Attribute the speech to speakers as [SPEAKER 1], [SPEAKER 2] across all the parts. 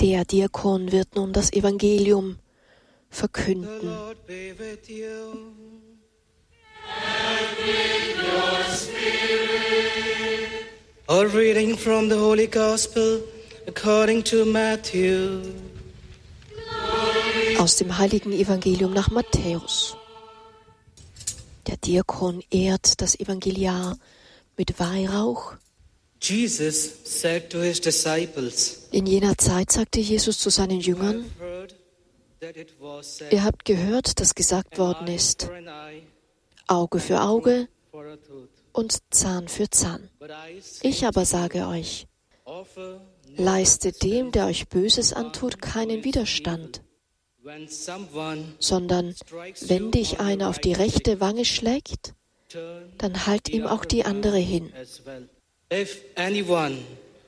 [SPEAKER 1] Der Diakon wird nun das Evangelium verkünden.
[SPEAKER 2] All reading from the Holy Gospel according to Matthew.
[SPEAKER 1] Aus dem heiligen Evangelium nach Matthäus. Der Diakon ehrt das Evangeliar mit Weihrauch. In jener Zeit sagte Jesus zu seinen Jüngern,
[SPEAKER 2] "I've heard that it was said,
[SPEAKER 1] ihr habt gehört, dass gesagt worden ist, Auge für Auge und Zahn für Zahn. Ich aber sage euch, leistet dem, der euch Böses antut, keinen Widerstand, sondern wenn dich einer auf die rechte Wange schlägt, dann halt ihm auch die andere hin.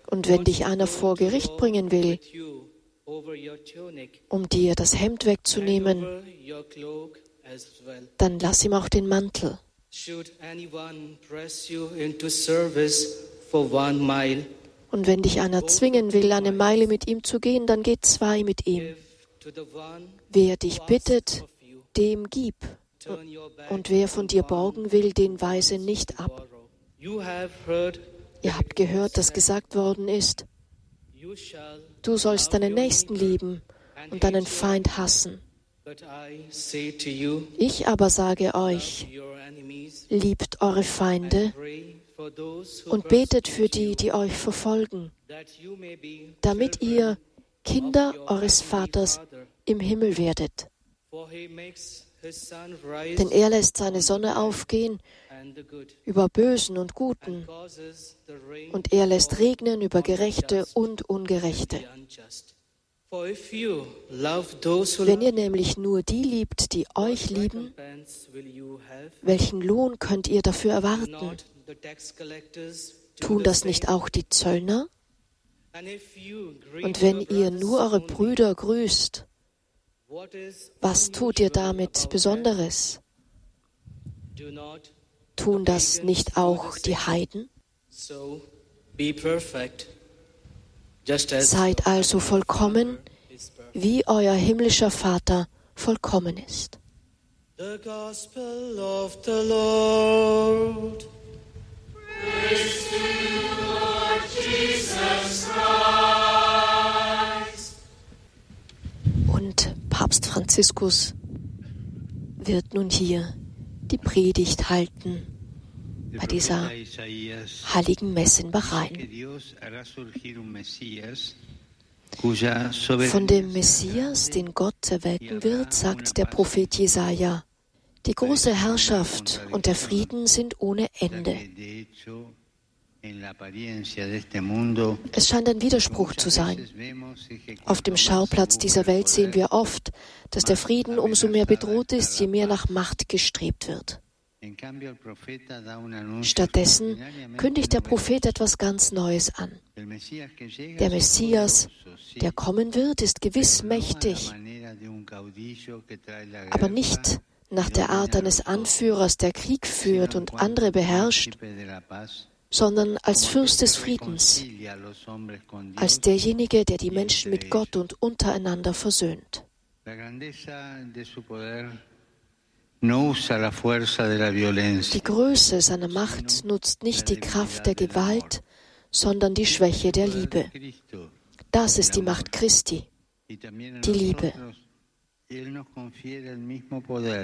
[SPEAKER 1] Und wenn dich einer vor Gericht bringen will, um dir das Hemd wegzunehmen, dann lass ihm auch den Mantel. Und wenn dich einer zwingen will, eine Meile mit ihm zu gehen, dann geh zwei mit ihm. Wer dich bittet, dem gib. Und wer von dir borgen will, den weise nicht ab.
[SPEAKER 2] You have heard,
[SPEAKER 1] Ihr habt gehört, dass gesagt worden ist, du sollst deinen Nächsten lieben und deinen Feind hassen. Ich aber sage euch, liebt eure Feinde und betet für die, die euch verfolgen, damit ihr Kinder eures Vaters im Himmel werdet. Denn er lässt seine Sonne aufgehen über Bösen und Guten, und er lässt regnen über Gerechte und Ungerechte. Wenn ihr nämlich nur die liebt, die euch lieben, welchen Lohn könnt ihr dafür erwarten? Tun das nicht auch die Zöllner? Und wenn ihr nur eure Brüder grüßt, was tut ihr damit Besonderes? Tun das nicht auch die Heiden? Seid also vollkommen, wie euer himmlischer Vater vollkommen ist.
[SPEAKER 2] The Gospel of the Lord.
[SPEAKER 1] Franziskus wird nun hier die Predigt halten bei dieser heiligen Messe in Bahrain. Von dem Messias, den Gott erwählen wird, sagt der Prophet Jesaja: Die große Herrschaft und der Frieden sind ohne Ende. Es scheint ein Widerspruch zu sein. Auf dem Schauplatz dieser Welt sehen wir oft, dass der Frieden umso mehr bedroht ist, je mehr nach Macht gestrebt wird. Stattdessen kündigt der Prophet etwas ganz Neues an. Der Messias, der kommen wird, ist gewiss mächtig, aber nicht nach der Art eines Anführers, der Krieg führt und andere beherrscht, sondern als Fürst des Friedens, als derjenige, der die Menschen mit Gott und untereinander versöhnt. Die Größe seiner Macht nutzt nicht die Kraft der Gewalt, sondern die Schwäche der Liebe. Das ist die Macht Christi, die Liebe.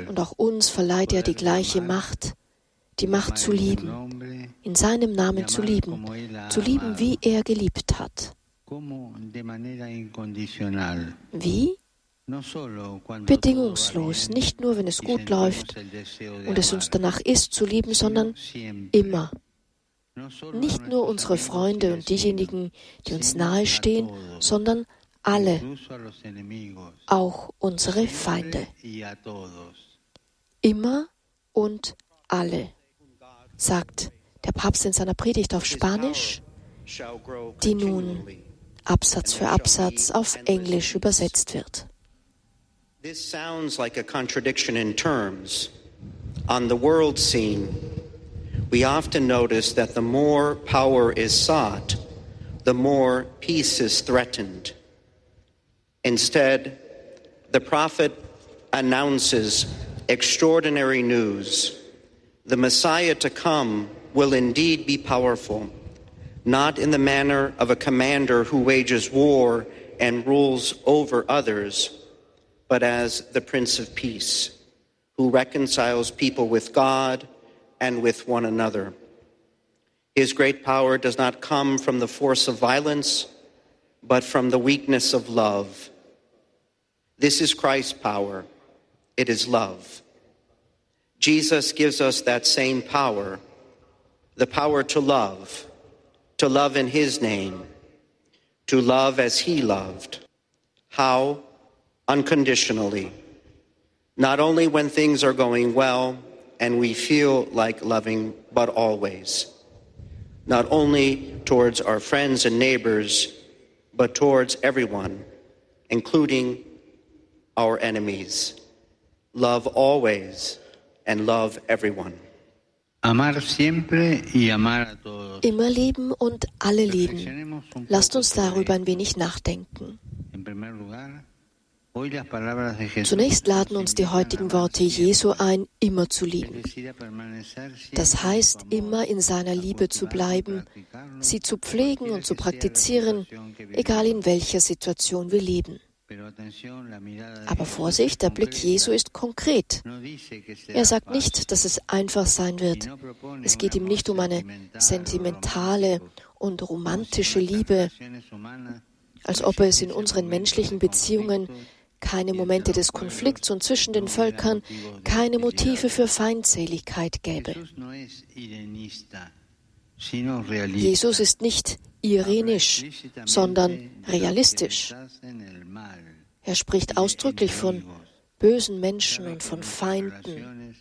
[SPEAKER 1] Und auch uns verleiht er die gleiche Macht, die Macht zu lieben, in seinem Namen zu lieben, zu lieben, wie er geliebt hat. Wie? Bedingungslos, nicht nur, wenn es gut läuft und es uns danach ist zu lieben, sondern immer. Nicht nur unsere Freunde und diejenigen, die uns nahestehen, sondern alle, auch unsere Feinde. Immer und alle, sagt der Papst in seiner Predigt auf Spanisch, die nun Absatz für Absatz auf Englisch übersetzt wird.
[SPEAKER 3] This sounds like a contradiction in terms. On the world scene, we often notice that the more power is sought, the more peace is threatened. Instead, the prophet announces extraordinary news. The Messiah to come will indeed be powerful, not in the manner of a commander who wages war and rules over others, but as the Prince of Peace, who reconciles people with God and with one another. His great power does not come from the force of violence, but from the weakness of love. This is Christ's power. It is love. Jesus gives us that same power, the power to love, to love in His name, to love as He loved. How? Unconditionally. Not only when things are going well and we feel like loving, but always. Not only towards our friends and neighbors, but towards everyone, including our enemies. Love always and love everyone.
[SPEAKER 4] Amar siempre y amar a todos.
[SPEAKER 1] Immer lieben und alle lieben. Lasst uns darüber ein wenig nachdenken. Zunächst laden uns die heutigen Worte Jesu ein, immer zu lieben. Das heißt, immer in seiner Liebe zu bleiben, sie zu pflegen und zu praktizieren, egal in welcher Situation wir leben. Aber Vorsicht, der Blick. Jesu ist konkret. Er sagt nicht, dass es einfach sein wird. Es geht ihm nicht um eine sentimentale und romantische Liebe, als ob es in unseren menschlichen Beziehungen keine Momente des Konflikts und zwischen den Völkern keine Motive für Feindseligkeit gäbe. Jesus ist nicht irenisch, sondern realistisch. Er spricht ausdrücklich von bösen Menschen und von Feinden.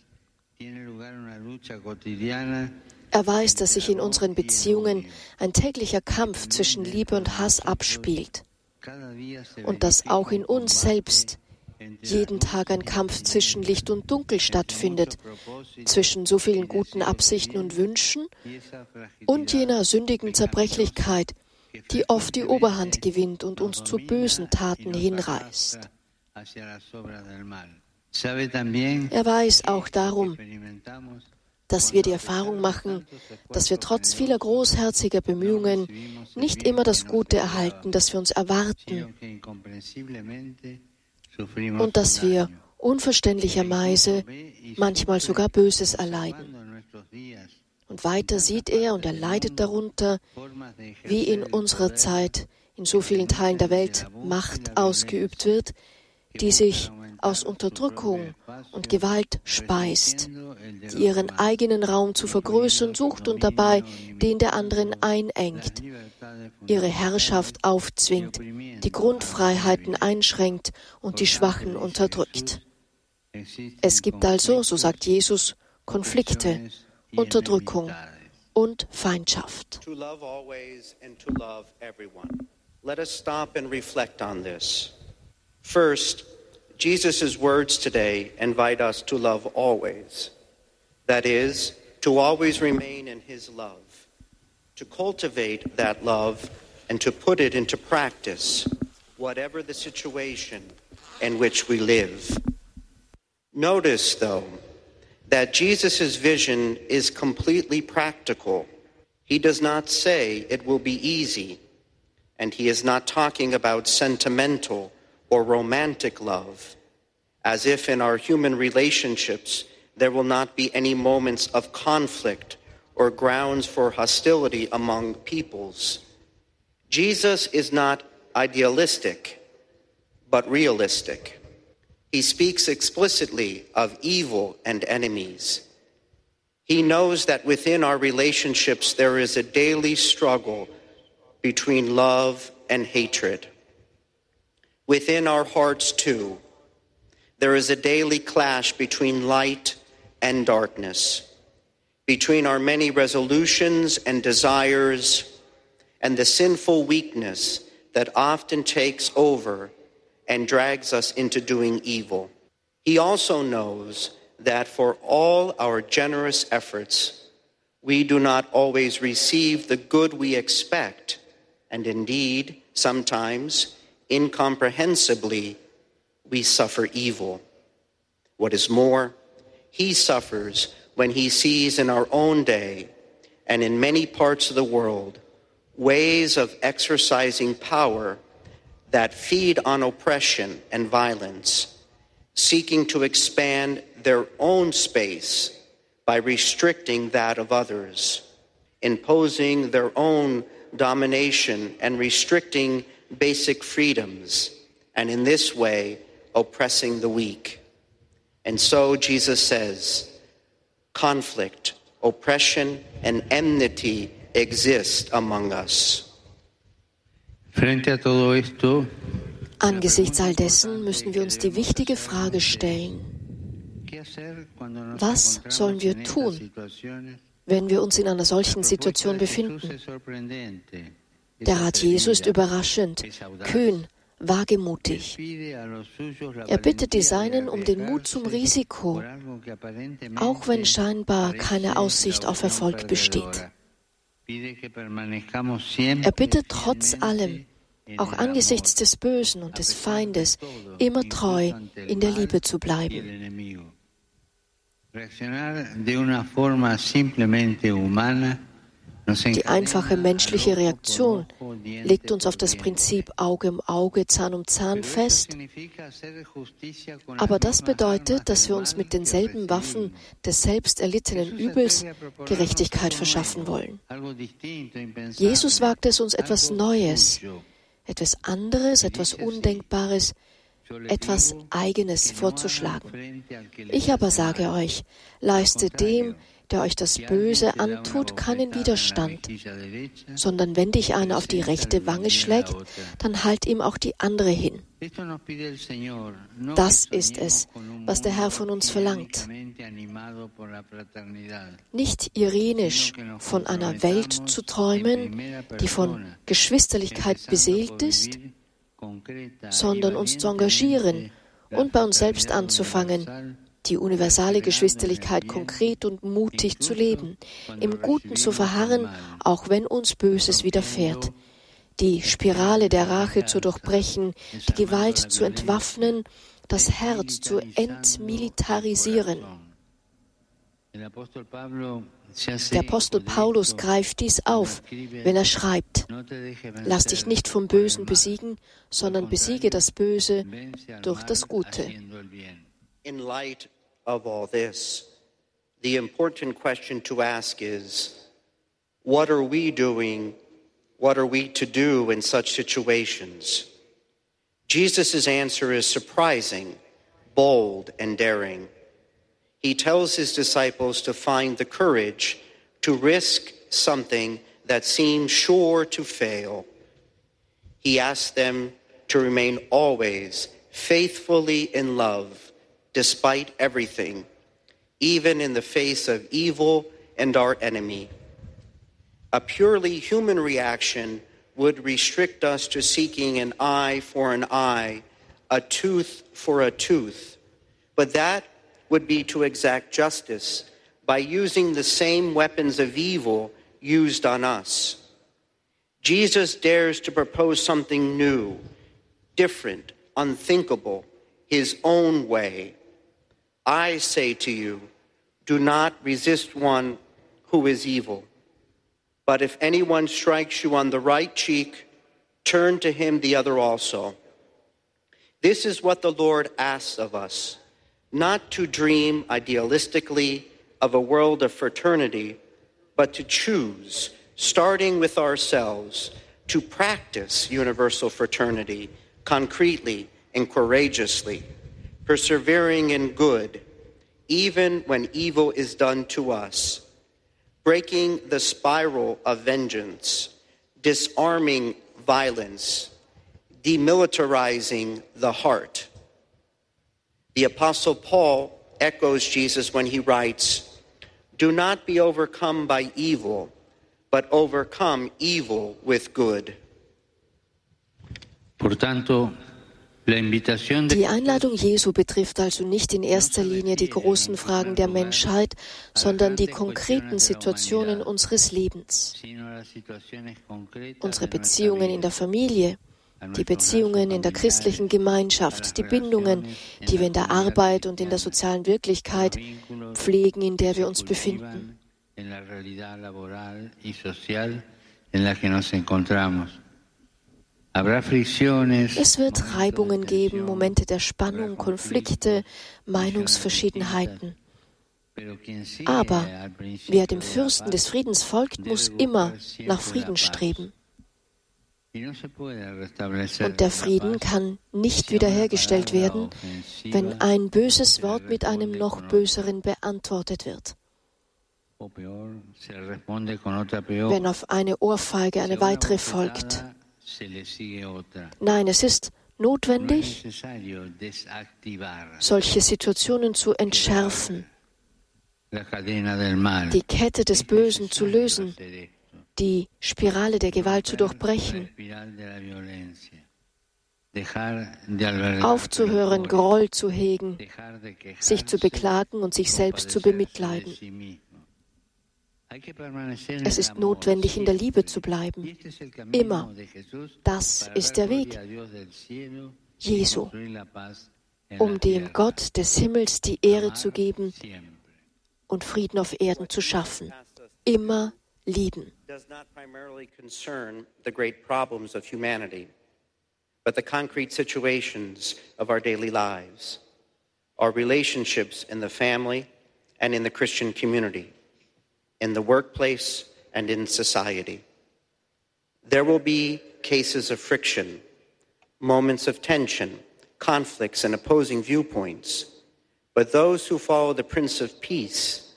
[SPEAKER 1] Er weiß, dass sich in unseren Beziehungen ein täglicher Kampf zwischen Liebe und Hass abspielt und dass auch in uns selbst jeden Tag ein Kampf zwischen Licht und Dunkel stattfindet, zwischen so vielen guten Absichten und Wünschen und jener sündigen Zerbrechlichkeit, die oft die Oberhand gewinnt und uns zu bösen Taten hinreißt. Er weiß auch darum, dass wir die Erfahrung machen, dass wir trotz vieler großherziger Bemühungen nicht immer das Gute erhalten, das wir uns erwarten und dass wir unverständlicherweise manchmal sogar Böses erleiden. Und weiter sieht er und er leidet darunter, wie in unserer Zeit in so vielen Teilen der Welt Macht ausgeübt wird, die sich aus Unterdrückung und Gewalt speist, die ihren eigenen Raum zu vergrößern sucht und dabei den der anderen einengt, ihre Herrschaft aufzwingt, die Grundfreiheiten einschränkt und die Schwachen unterdrückt. Es gibt also, so sagt Jesus, Konflikte, Unterdrückung und Feindschaft.
[SPEAKER 3] Let us stop and reflect on this. First, Jesus' words today invite us to love always. That is, to always remain in his love, to cultivate that love and to put it into practice, whatever the situation in which we live. Notice, though, that Jesus' vision is completely practical. He does not say it will be easy, and he is not talking about sentimental or romantic love, as if in our human relationships there will not be any moments of conflict or grounds for hostility among peoples. Jesus is not idealistic, but realistic. He speaks explicitly of evil and enemies. He knows that within our relationships there is a daily struggle between love and hatred. Within our hearts, too, there is a daily clash between light and darkness, between our many resolutions and desires and the sinful weakness that often takes over and drags us into doing evil. He also knows that for all our generous efforts, we do not always receive the good we expect, and indeed, sometimes, incomprehensibly, we suffer evil. What is more, he suffers when he sees in our own day and in many parts of the world ways of exercising power that feed on oppression and violence, seeking to expand their own space by restricting that of others, imposing their own domination and restricting basic freedoms, and in this way, oppressing the weak. And so Jesus says, conflict, oppression, and enmity exist among us.
[SPEAKER 4] Frente a todo esto,
[SPEAKER 1] Angesichts all dessen müssen wir uns die wichtige Frage stellen,
[SPEAKER 4] was sollen wir tun,
[SPEAKER 1] wenn wir uns in einer solchen Situation befinden? Der Rat Jesu ist überraschend, kühn, wagemutig. Er bittet die Seinen um den Mut zum Risiko, auch wenn scheinbar keine Aussicht auf Erfolg besteht. Er bittet trotz allem, auch angesichts des Bösen und des Feindes, immer treu in der Liebe zu bleiben. Die einfache menschliche Reaktion legt uns auf das Prinzip Auge um Auge, Zahn um Zahn fest. Aber das bedeutet, dass wir uns mit denselben Waffen des selbst erlittenen Übels Gerechtigkeit verschaffen wollen. Jesus wagt es uns etwas Neues, etwas anderes, etwas Undenkbares, etwas Eigenes vorzuschlagen. Ich aber sage euch, leistet dem, der euch das Böse antut, keinen Widerstand, sondern wenn dich einer auf die rechte Wange schlägt, dann halt ihm auch die andere hin. Das ist es, was der Herr von uns verlangt. Nicht irenisch von einer Welt zu träumen, die von Geschwisterlichkeit beseelt ist, sondern uns zu engagieren und bei uns selbst anzufangen, die universale Geschwisterlichkeit konkret und mutig zu leben, im Guten zu verharren, auch wenn uns Böses widerfährt, die Spirale der Rache zu durchbrechen, die Gewalt zu entwaffnen, das Herz zu entmilitarisieren. Der Apostel Paulus greift dies auf, wenn er schreibt, lass dich nicht vom Bösen besiegen, sondern besiege das Böse durch das Gute.
[SPEAKER 3] In light of all this, the important question to ask is what are we doing? What are we to do in such situations? Jesus' answer is surprising, bold, and daring. He tells his disciples to find the courage to risk something that seems sure to fail. He asks them to remain always faithfully in love despite everything, even in the face of evil and our enemy. A purely human reaction would restrict us to seeking an eye for an eye, a tooth for a tooth. But that would be to exact justice by using the same weapons of evil used on us. Jesus dares to propose something new, different, unthinkable, his own way. I say to you, do not resist one who is evil. But if anyone strikes you on the right cheek, turn to him the other also. This is what the Lord asks of us not to dream idealistically of a world of fraternity, but to choose, starting with ourselves, to practice universal fraternity concretely and courageously persevering in good, even when evil is done to us, breaking the spiral of vengeance, disarming violence, demilitarizing the heart. The Apostle Paul echoes Jesus when he writes, Do not be overcome by evil, but overcome evil with good.
[SPEAKER 4] Por tanto,
[SPEAKER 1] Die Einladung Jesu betrifft also nicht in erster Linie die großen Fragen der Menschheit, sondern die konkreten Situationen unseres Lebens. Unsere Beziehungen in der Familie, die Beziehungen in der christlichen Gemeinschaft, die Bindungen, die wir in der Arbeit und in der sozialen Wirklichkeit pflegen, in der wir uns befinden. Es wird Reibungen geben, Momente der Spannung, Konflikte, Meinungsverschiedenheiten. Aber wer dem Fürsten des Friedens folgt, muss immer nach Frieden streben. Und der Frieden kann nicht wiederhergestellt werden, wenn ein böses Wort mit einem noch böseren beantwortet wird. Wenn auf eine Ohrfeige eine weitere folgt. Nein, es ist notwendig, solche Situationen zu entschärfen, die Kette des Bösen zu lösen die Spirale der Gewalt zu durchbrechen, aufzuhören, Groll zu hegen, sich zu beklagen und sich selbst zu bemitleiden. Es ist notwendig, in der Liebe zu bleiben. Immer. Das ist der Weg Jesu, um dem Gott des Himmels die Ehre zu geben und Frieden auf Erden zu schaffen. Immer lieben. But the concrete situations of our daily lives, our relationships in the family and in the Christian community, in the workplace and in society. There will be cases of friction, moments of tension, conflicts, and opposing viewpoints. But those who follow the Prince of Peace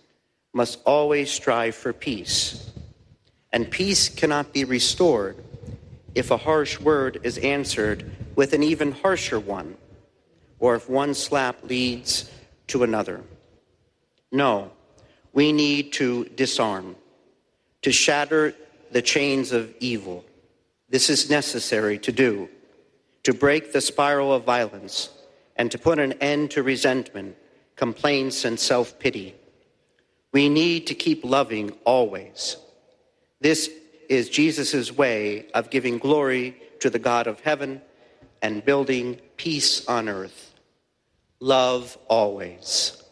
[SPEAKER 1] must always strive for peace and peace cannot be restored if a harsh word is answered with an even harsher one, or if one slap leads to another. No, we need to disarm, to shatter the chains of evil. This is necessary to do, to break the spiral of violence, and to put an end to resentment, complaints, and self pity. We need to keep loving always This is Jesus' way of giving glory to the God of heaven and building peace on earth. Love always.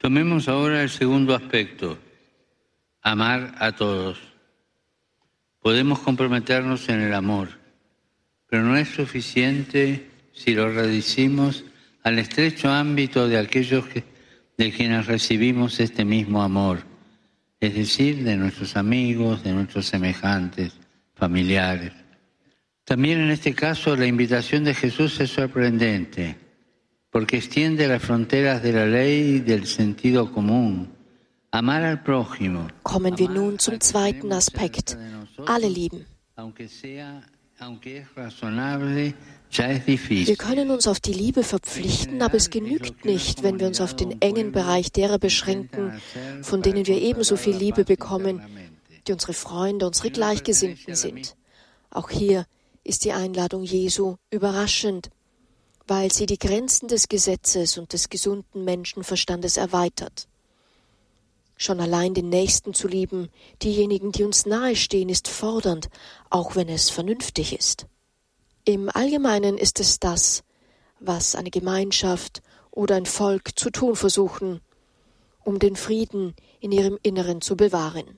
[SPEAKER 4] Tomemos ahora el segundo aspecto, amar a todos. Podemos comprometernos en el amor, pero no es suficiente si lo reducimos al estrecho ámbito de aquellos que, de quienes recibimos este mismo amor es decir, de nuestros amigos, de nuestros semejantes, familiares. También en este caso la invitación de Jesús es sorprendente, porque extiende las fronteras de la ley y del sentido común. Amar al prójimo.
[SPEAKER 1] Kommen wir nun zum zweiten Aspekt. Alle lieben. Wir können uns auf die Liebe verpflichten, aber es genügt nicht, wenn wir uns auf den engen Bereich derer beschränken, von denen wir ebenso viel Liebe bekommen, die unsere Freunde, unsere Gleichgesinnten sind. Auch hier ist die Einladung Jesu überraschend, weil sie die Grenzen des Gesetzes und des gesunden Menschenverstandes erweitert. Schon allein den Nächsten zu lieben, diejenigen, die uns nahestehen, ist fordernd, auch wenn es vernünftig ist. Im Allgemeinen ist es das, was eine Gemeinschaft oder ein Volk zu tun versuchen, um den Frieden in ihrem Inneren zu bewahren.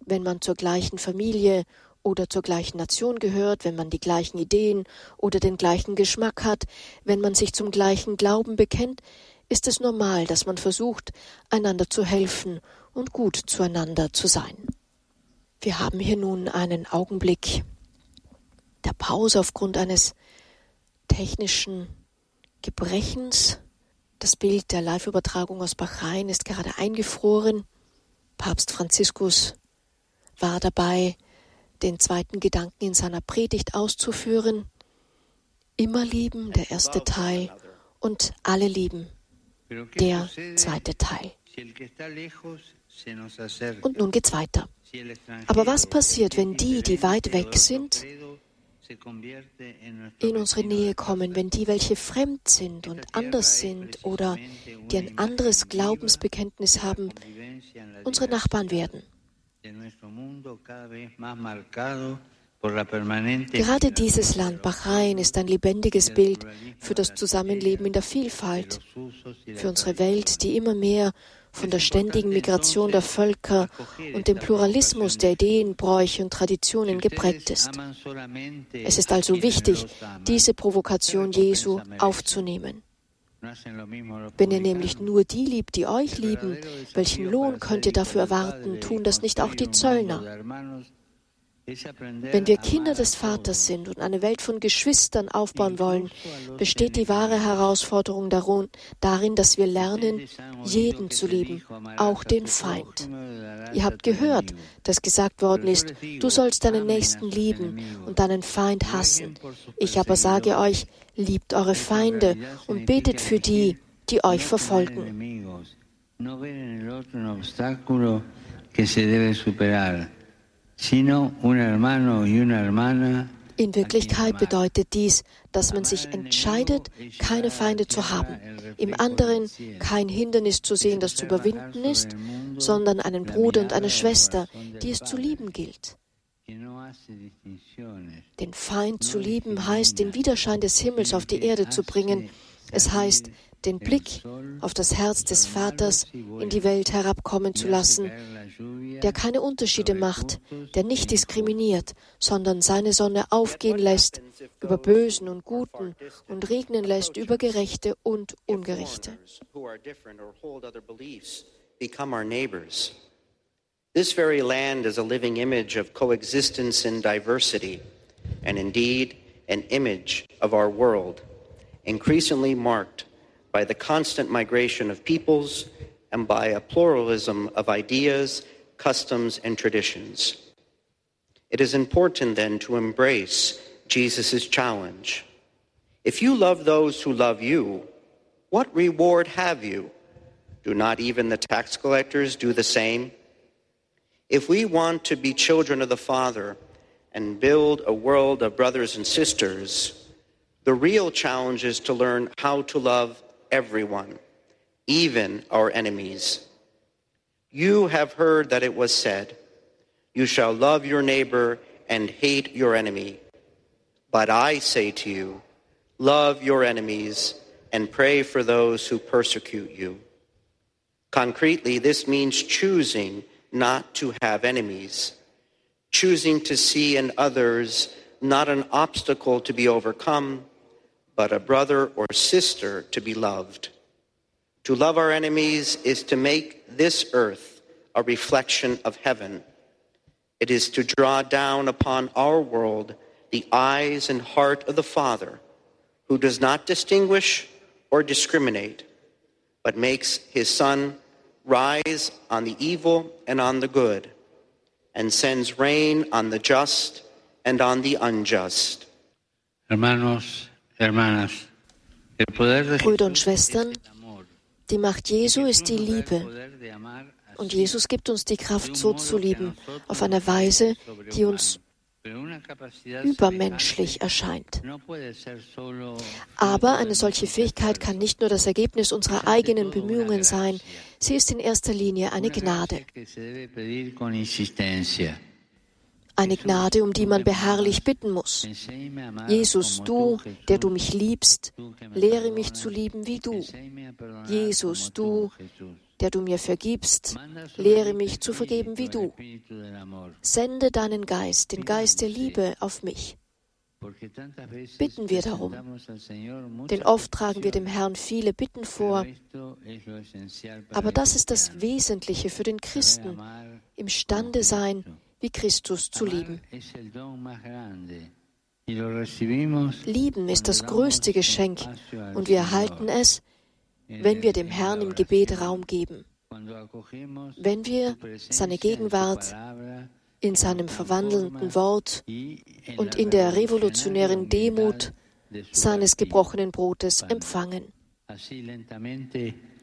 [SPEAKER 1] Wenn man zur gleichen Familie oder zur gleichen Nation gehört, wenn man die gleichen Ideen oder den gleichen Geschmack hat, wenn man sich zum gleichen Glauben bekennt, ist es normal, dass man versucht, einander zu helfen und gut zueinander zu sein. Wir haben hier nun einen Augenblick der Pause aufgrund eines technischen Gebrechens. Das Bild der Live-Übertragung aus Bahrain ist gerade eingefroren. Papst Franziskus war dabei, den zweiten Gedanken in seiner Predigt auszuführen. Immer lieben, der erste Teil, und alle lieben, der zweite Teil. Und nun geht's weiter. Aber was passiert, wenn die, die weit weg sind, in unsere Nähe kommen, wenn die, welche fremd sind und anders sind oder die ein anderes Glaubensbekenntnis haben, unsere Nachbarn werden. Gerade dieses Land, Bahrain, ist ein lebendiges Bild für das Zusammenleben in der Vielfalt, für unsere Welt, die immer mehr von der ständigen Migration der Völker und dem Pluralismus der Ideen, Bräuche und Traditionen geprägt ist. Es ist also wichtig, diese Provokation Jesu aufzunehmen. Wenn ihr nämlich nur die liebt, die euch lieben, welchen Lohn könnt ihr dafür erwarten? Tun das nicht auch die Zöllner? Wenn wir Kinder des Vaters sind und eine Welt von Geschwistern aufbauen wollen, besteht die wahre Herausforderung darin, dass wir lernen, jeden zu lieben, auch den Feind. Ihr habt gehört, dass gesagt worden ist, du sollst deinen Nächsten lieben und deinen Feind hassen. Ich aber sage euch, liebt eure Feinde und betet für die, die euch verfolgen. In Wirklichkeit bedeutet dies, dass man sich entscheidet, keine Feinde zu haben, im anderen kein Hindernis zu sehen, das zu überwinden ist, sondern einen Bruder und eine Schwester, die es zu lieben gilt. Den Feind zu lieben heißt, den Widerschein des Himmels auf die Erde zu bringen. Es heißt, den Blick auf das Herz des Vaters in die Welt herabkommen zu lassen, der keine Unterschiede macht, der nicht diskriminiert, sondern seine Sonne aufgehen lässt über Bösen und Guten und regnen lässt über Gerechte und Ungerechte.
[SPEAKER 3] This very land is a living image of coexistence in diversity, and indeed an image of our world, increasingly marked by the constant migration of peoples and by a pluralism of ideas, customs, and traditions. It is important then to embrace Jesus' challenge. If you love those who love you, what reward have you? Do not even the tax collectors do the same? If we want to be children of the Father and build a world of brothers and sisters, the real challenge is to learn how to love everyone, even our enemies. You have heard that it was said, You shall love your neighbor and hate your enemy. But I say to you, love your enemies and pray for those who persecute you. Concretely, this means choosing not to have enemies, choosing to see in others not an obstacle to be overcome, but a brother or sister to be loved. To love our enemies is to make this earth a reflection of heaven. It is to draw down upon our world the eyes and heart of the Father, who does not distinguish or discriminate, but makes his Son rise on the evil and on the good, and sends rain on the just and on the unjust.
[SPEAKER 4] Hermanos,
[SPEAKER 1] Brüder und Schwestern, die Macht Jesu ist die Liebe. Und Jesus gibt uns die Kraft, so zu lieben, auf eine Weise, die uns übermenschlich erscheint. Aber eine solche Fähigkeit kann nicht nur das Ergebnis unserer eigenen Bemühungen sein, sie ist in erster Linie eine Gnade. Eine Gnade, um die man beharrlich bitten muss. Jesus, du, der du mich liebst, lehre mich zu lieben wie du. Jesus, du, der du mir vergibst, lehre mich zu vergeben wie du. Sende deinen Geist, den Geist der Liebe, auf mich. Bitten wir darum. Denn oft tragen wir dem Herrn viele Bitten vor. Aber das ist das Wesentliche für den Christen, imstande sein, wie Christus zu lieben. Lieben ist das größte Geschenk und wir erhalten es, wenn wir dem Herrn im Gebet Raum geben, wenn wir seine Gegenwart in seinem verwandelnden Wort und in der revolutionären Demut seines gebrochenen Brotes empfangen.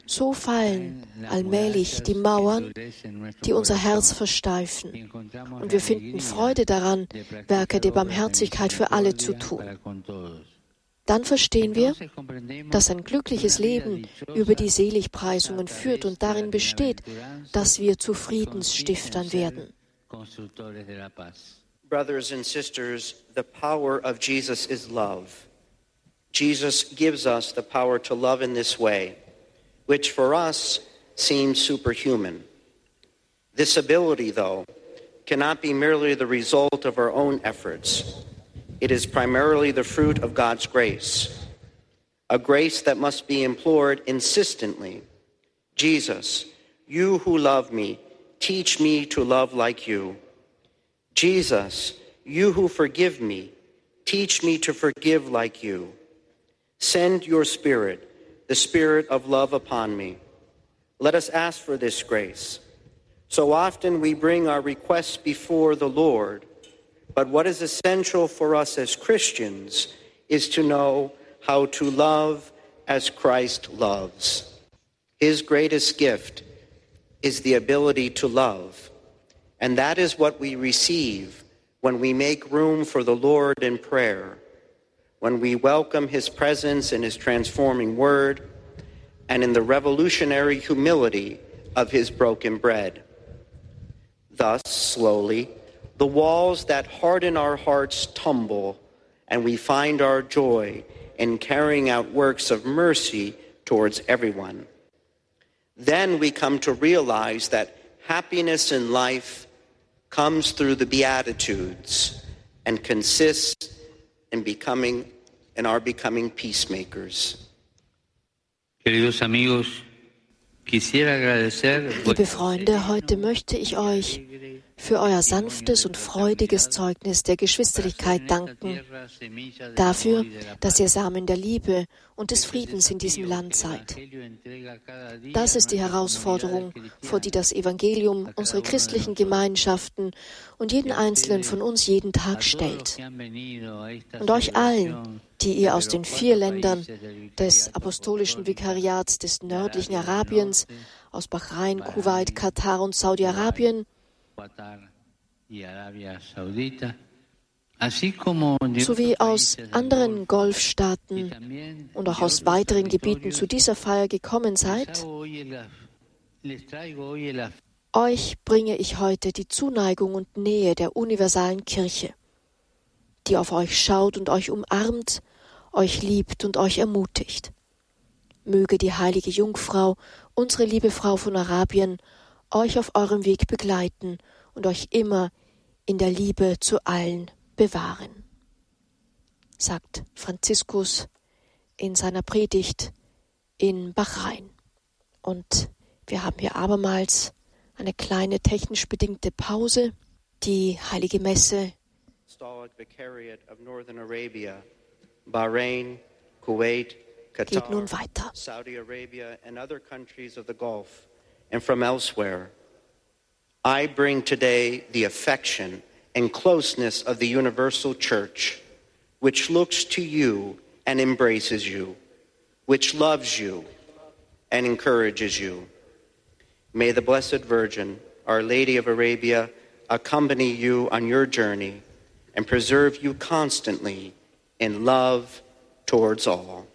[SPEAKER 1] So fallen allmählich die Mauern, die unser Herz versteifen, und wir finden Freude daran, Werke der Barmherzigkeit für alle zu tun. Dann verstehen wir, dass ein glückliches Leben über die Seligpreisungen führt und darin besteht, dass wir zu Friedensstiftern werden.
[SPEAKER 3] Brothers and sisters, the power of Jesus is love. Jesus gives us the power to love in this way, which for us seems superhuman. This ability, though, cannot be merely the result of our own efforts. It is primarily the fruit of God's grace, a grace that must be implored insistently. Jesus, you who love me, teach me to love like you. Jesus, you who forgive me, teach me to forgive like you. Send your Spirit, the Spirit of love upon me. Let us ask for this grace. So often we bring our requests before the Lord, but what is essential for us as Christians is to know how to love as Christ loves. His greatest gift is the ability to love. And that is what we receive when we make room for the Lord in prayer, when we welcome his presence in his transforming word, and in the revolutionary humility of his broken bread. Thus, slowly, the walls that harden our hearts tumble, and we find our joy in carrying out works of mercy towards everyone. Then we come to realize that happiness in life comes through the Beatitudes and consists in becoming in our becoming peacemakers.
[SPEAKER 4] Queridos amigos, quisiera agradecer
[SPEAKER 1] Liebe Freunde, heute möchte ich euch für euer sanftes und freudiges Zeugnis der Geschwisterlichkeit danken, dafür, dass ihr Samen der Liebe und des Friedens in diesem Land seid. Das ist die Herausforderung, vor die das Evangelium unsere christlichen Gemeinschaften und jeden Einzelnen von uns jeden Tag stellt. Und euch allen, die ihr aus den vier Ländern des apostolischen Vikariats des nördlichen Arabiens, aus Bahrain, Kuwait, Katar und Saudi-Arabien, sowie aus anderen Golfstaaten und auch aus weiteren Gebieten zu dieser Feier gekommen seid, euch bringe ich heute die Zuneigung und Nähe der universalen Kirche, die auf euch schaut und euch umarmt, euch liebt und euch ermutigt. Möge die heilige Jungfrau, unsere liebe Frau von Arabien, euch auf eurem Weg begleiten und euch immer in der Liebe zu allen bewahren, sagt Franziskus in seiner Predigt in Bahrain. Und wir haben hier abermals eine kleine technisch bedingte Pause. Die heilige Messe
[SPEAKER 3] Bahrain, Kuwait,
[SPEAKER 1] geht nun weiter.
[SPEAKER 3] Saudi Arabia, and other countries of the Gulf, and from elsewhere. I bring today the affection and closeness of the universal church, which looks to you and embraces you, which loves you and encourages you. May the Blessed Virgin, Our Lady of Arabia, accompany you on your journey and preserve you constantly in love towards all.